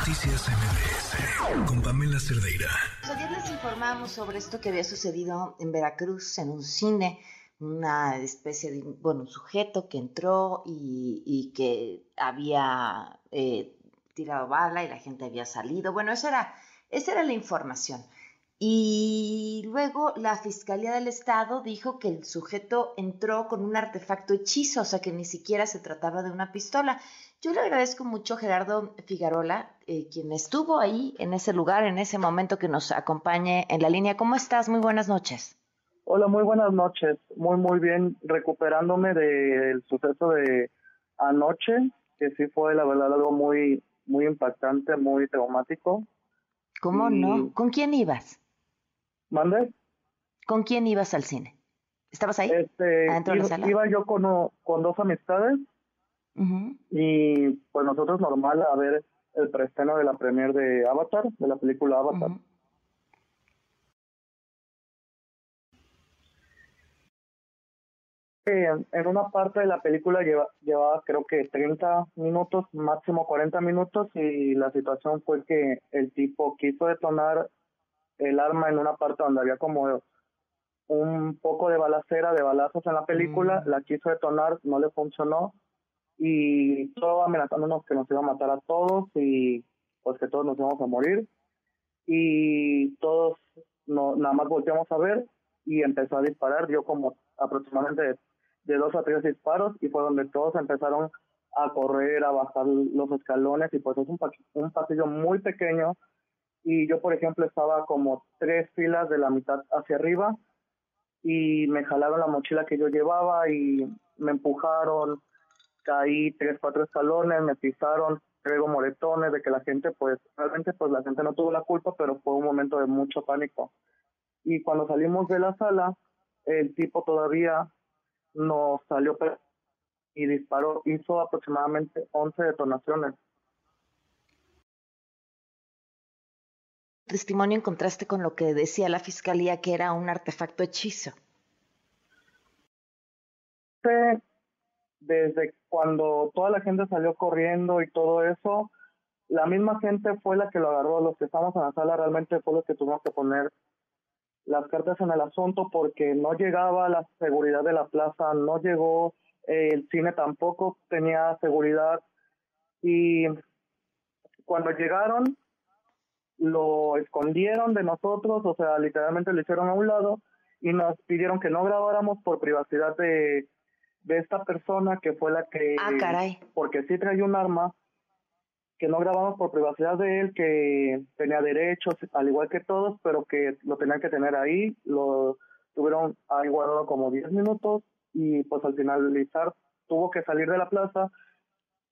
Noticias MBS con Pamela Cerdeira. Ayer les informamos sobre esto que había sucedido en Veracruz, en un cine, una especie de, bueno, un sujeto que entró y, que había eh, tirado bala y la gente había salido. Bueno, esa era, esa era la información. Y luego la Fiscalía del Estado dijo que el sujeto entró con un artefacto hechizo, o sea que ni siquiera se trataba de una pistola. Yo le agradezco mucho a Gerardo Figarola, eh, quien estuvo ahí en ese lugar, en ese momento que nos acompañe en la línea. ¿Cómo estás? Muy buenas noches. Hola, muy buenas noches. Muy, muy bien, recuperándome del suceso de anoche, que sí fue la verdad algo muy, muy impactante, muy traumático. ¿Cómo no? ¿Con quién ibas? ¿Mande? ¿Con quién ibas al cine? ¿Estabas ahí? Este, iba, iba, yo con, con dos amistades y pues nosotros normal a ver el preestreno de la premier de Avatar, de la película Avatar. en, una parte de la película lleva, llevaba creo que 30 minutos, máximo 40 minutos y la situación fue que el tipo quiso detonar el arma en una parte donde había como un poco de balacera, de balazos en la película, la quiso detonar, no le funcionó y todo amenazándonos que nos iba a matar a todos y pues que todos nos íbamos a morir. Y todos no, nada más volteamos a ver y empezó a disparar, dio como aproximadamente de dos a tres disparos y fue donde todos empezaron a correr, a bajar los escalones y pues es un, un pasillo muy pequeño. Y yo por ejemplo estaba como tres filas de la mitad hacia arriba y me jalaron la mochila que yo llevaba y me empujaron, caí tres, cuatro escalones, me pisaron, traigo moretones, de que la gente, pues, realmente, pues la gente no tuvo la culpa, pero fue un momento de mucho pánico. Y cuando salimos de la sala, el tipo todavía nos salió y disparó, hizo aproximadamente 11 detonaciones. Testimonio en contraste con lo que decía la fiscalía que era un artefacto hechizo. Desde cuando toda la gente salió corriendo y todo eso, la misma gente fue la que lo agarró. Los que estamos en la sala realmente fue los que tuvimos que poner las cartas en el asunto porque no llegaba la seguridad de la plaza, no llegó, eh, el cine tampoco tenía seguridad y cuando llegaron lo escondieron de nosotros, o sea, literalmente lo hicieron a un lado y nos pidieron que no grabáramos por privacidad de de esta persona que fue la que... Ah, caray. Porque sí traía un arma, que no grabamos por privacidad de él, que tenía derechos, al igual que todos, pero que lo tenían que tener ahí, lo tuvieron ahí guardado como 10 minutos y pues al finalizar tuvo que salir de la plaza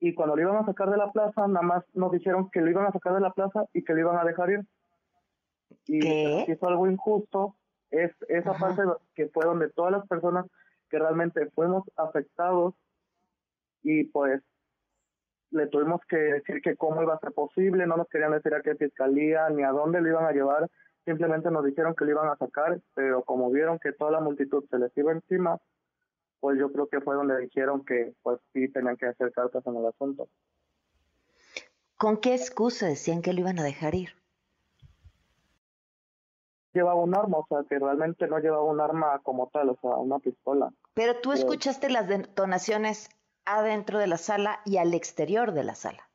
y cuando lo iban a sacar de la plaza, nada más nos dijeron que lo iban a sacar de la plaza y que lo iban a dejar ir. Y ¿Qué? hizo algo injusto. Es esa parte que fue donde todas las personas que realmente fuimos afectados y pues le tuvimos que decir que cómo iba a ser posible, no nos querían decir a qué fiscalía ni a dónde lo iban a llevar, simplemente nos dijeron que lo iban a sacar, pero como vieron que toda la multitud se les iba encima, pues yo creo que fue donde dijeron que pues sí tenían que hacer cartas en el asunto. ¿Con qué excusa decían que lo iban a dejar ir? Llevaba un arma, o sea, que realmente no llevaba un arma como tal, o sea, una pistola. Pero tú escuchaste las detonaciones adentro de la sala y al exterior de la sala.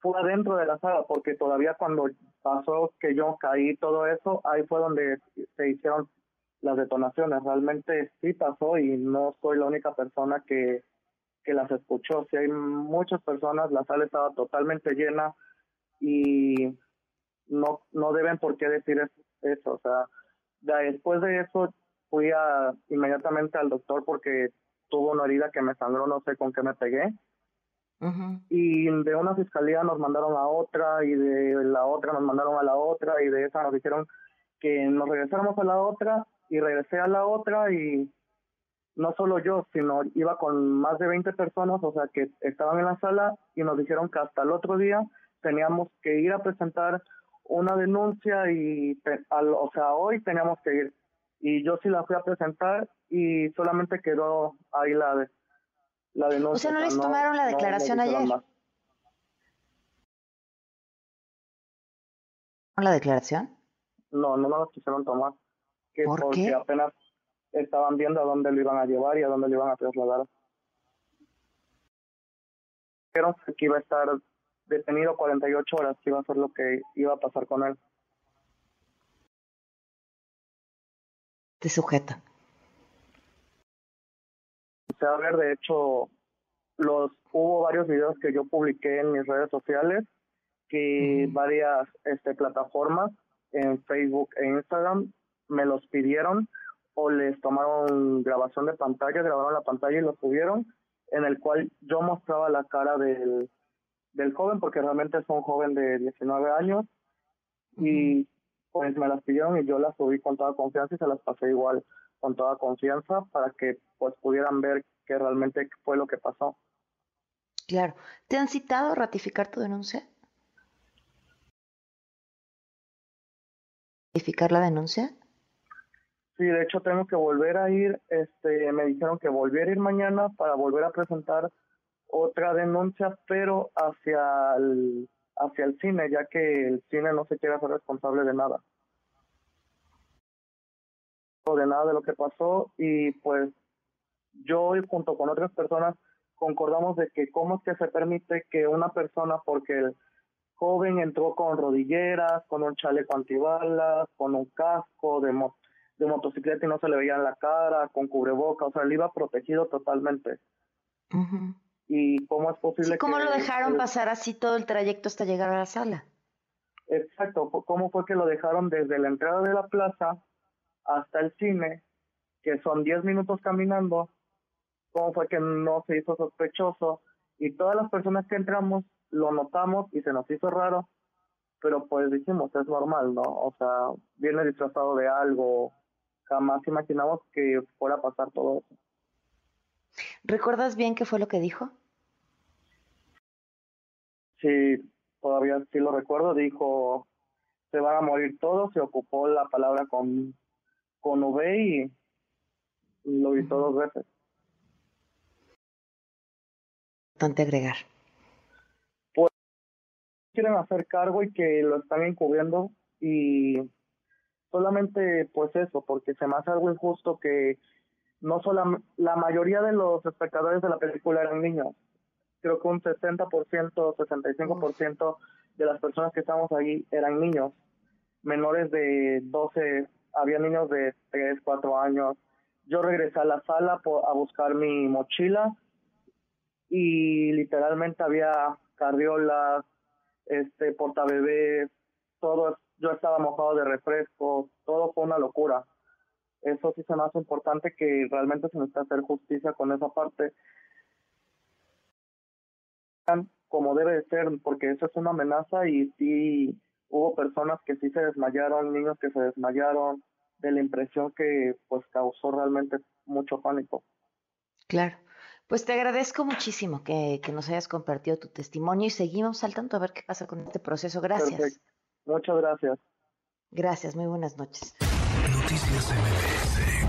Fue adentro de la sala, porque todavía cuando pasó que yo caí todo eso, ahí fue donde se hicieron las detonaciones. Realmente sí pasó y no soy la única persona que, que las escuchó. Si hay muchas personas, la sala estaba totalmente llena y no, no deben por qué decir eso. O sea, después de eso fui a, inmediatamente al doctor porque tuvo una herida que me sangró, no sé con qué me pegué. Y de una fiscalía nos mandaron a otra y de la otra nos mandaron a la otra y de esa nos dijeron que nos regresáramos a la otra y regresé a la otra y no solo yo, sino iba con más de 20 personas, o sea, que estaban en la sala y nos dijeron que hasta el otro día teníamos que ir a presentar una denuncia y, al, o sea, hoy teníamos que ir. Y yo sí la fui a presentar y solamente quedó ahí la, la denuncia. O sea, ¿no les tomaron la declaración ayer? la declaración? No, no nos quisieron tomar. Que porque apenas estaban viendo a dónde lo iban a llevar y a dónde lo iban a trasladar. Dijeron que iba a estar detenido 48 horas, que iba a ser lo que iba a pasar con él. ¿Te sujeta? O sea, a ver, de hecho, los hubo varios videos que yo publiqué en mis redes sociales, que varias este, plataformas en Facebook e Instagram me los pidieron o les tomaron grabación de pantalla, grabaron la pantalla y lo subieron, en el cual yo mostraba la cara del, del joven, porque realmente es un joven de 19 años, y pues me las pidieron y yo las subí con toda confianza y se las pasé igual con toda confianza para que pues pudieran ver que realmente fue lo que pasó. Claro. ¿Te han citado a ratificar tu denuncia? ¿Ratificar la denuncia? Sí, de hecho tengo que volver a ir, este, me dijeron que volviera a ir mañana para volver a presentar otra denuncia, pero hacia el, hacia el cine, ya que el cine no se quiere hacer responsable de nada. De nada de lo que pasó y pues yo junto con otras personas concordamos de que cómo es que se permite que una persona, porque el joven entró con rodilleras, con un chaleco antibalas, con un casco de moto de motocicleta y no se le veía en la cara, con cubreboca, o sea, él iba protegido totalmente. ¿Y cómo es posible ¿Cómo lo dejaron pasar así todo el trayecto hasta llegar a la sala? Exacto, ¿cómo fue que lo dejaron desde la entrada de la plaza hasta el cine, que son 10 minutos caminando? ¿Cómo fue que no se hizo sospechoso? Y todas las personas que entramos lo notamos y se nos hizo raro, pero pues dijimos, es normal, ¿no? O sea, viene disfrazado de algo, jamás imaginamos que fuera a pasar todo eso. ¿Recuerdas bien qué fue lo que dijo? Sí, todavía sí lo recuerdo. Dijo, se van a morir todos. Se ocupó la palabra con, con V y lo hizo dos veces. Importante agregar. Pues quieren hacer cargo y que lo están encubriendo y solamente pues eso, porque se me hace algo injusto que no solo la mayoría de los espectadores de la película eran niños. Creo que un 60%, 65% de las personas que estamos ahí eran niños, menores de 12, había niños de 3, 4 años. Yo regresé a la sala a buscar mi mochila y literalmente había carriolas, este portabebés, todo yo estaba mojado de refresco, todo fue una locura. Eso sí se me hace importante que realmente se necesita hacer justicia con esa parte como debe de ser, porque eso es una amenaza y sí hubo personas que sí se desmayaron, niños que se desmayaron, de la impresión que pues causó realmente mucho pánico. Claro. Pues te agradezco muchísimo que, que nos hayas compartido tu testimonio y seguimos al tanto a ver qué pasa con este proceso. Gracias. Muchas gracias. Gracias, muy buenas noches. Noticias MBS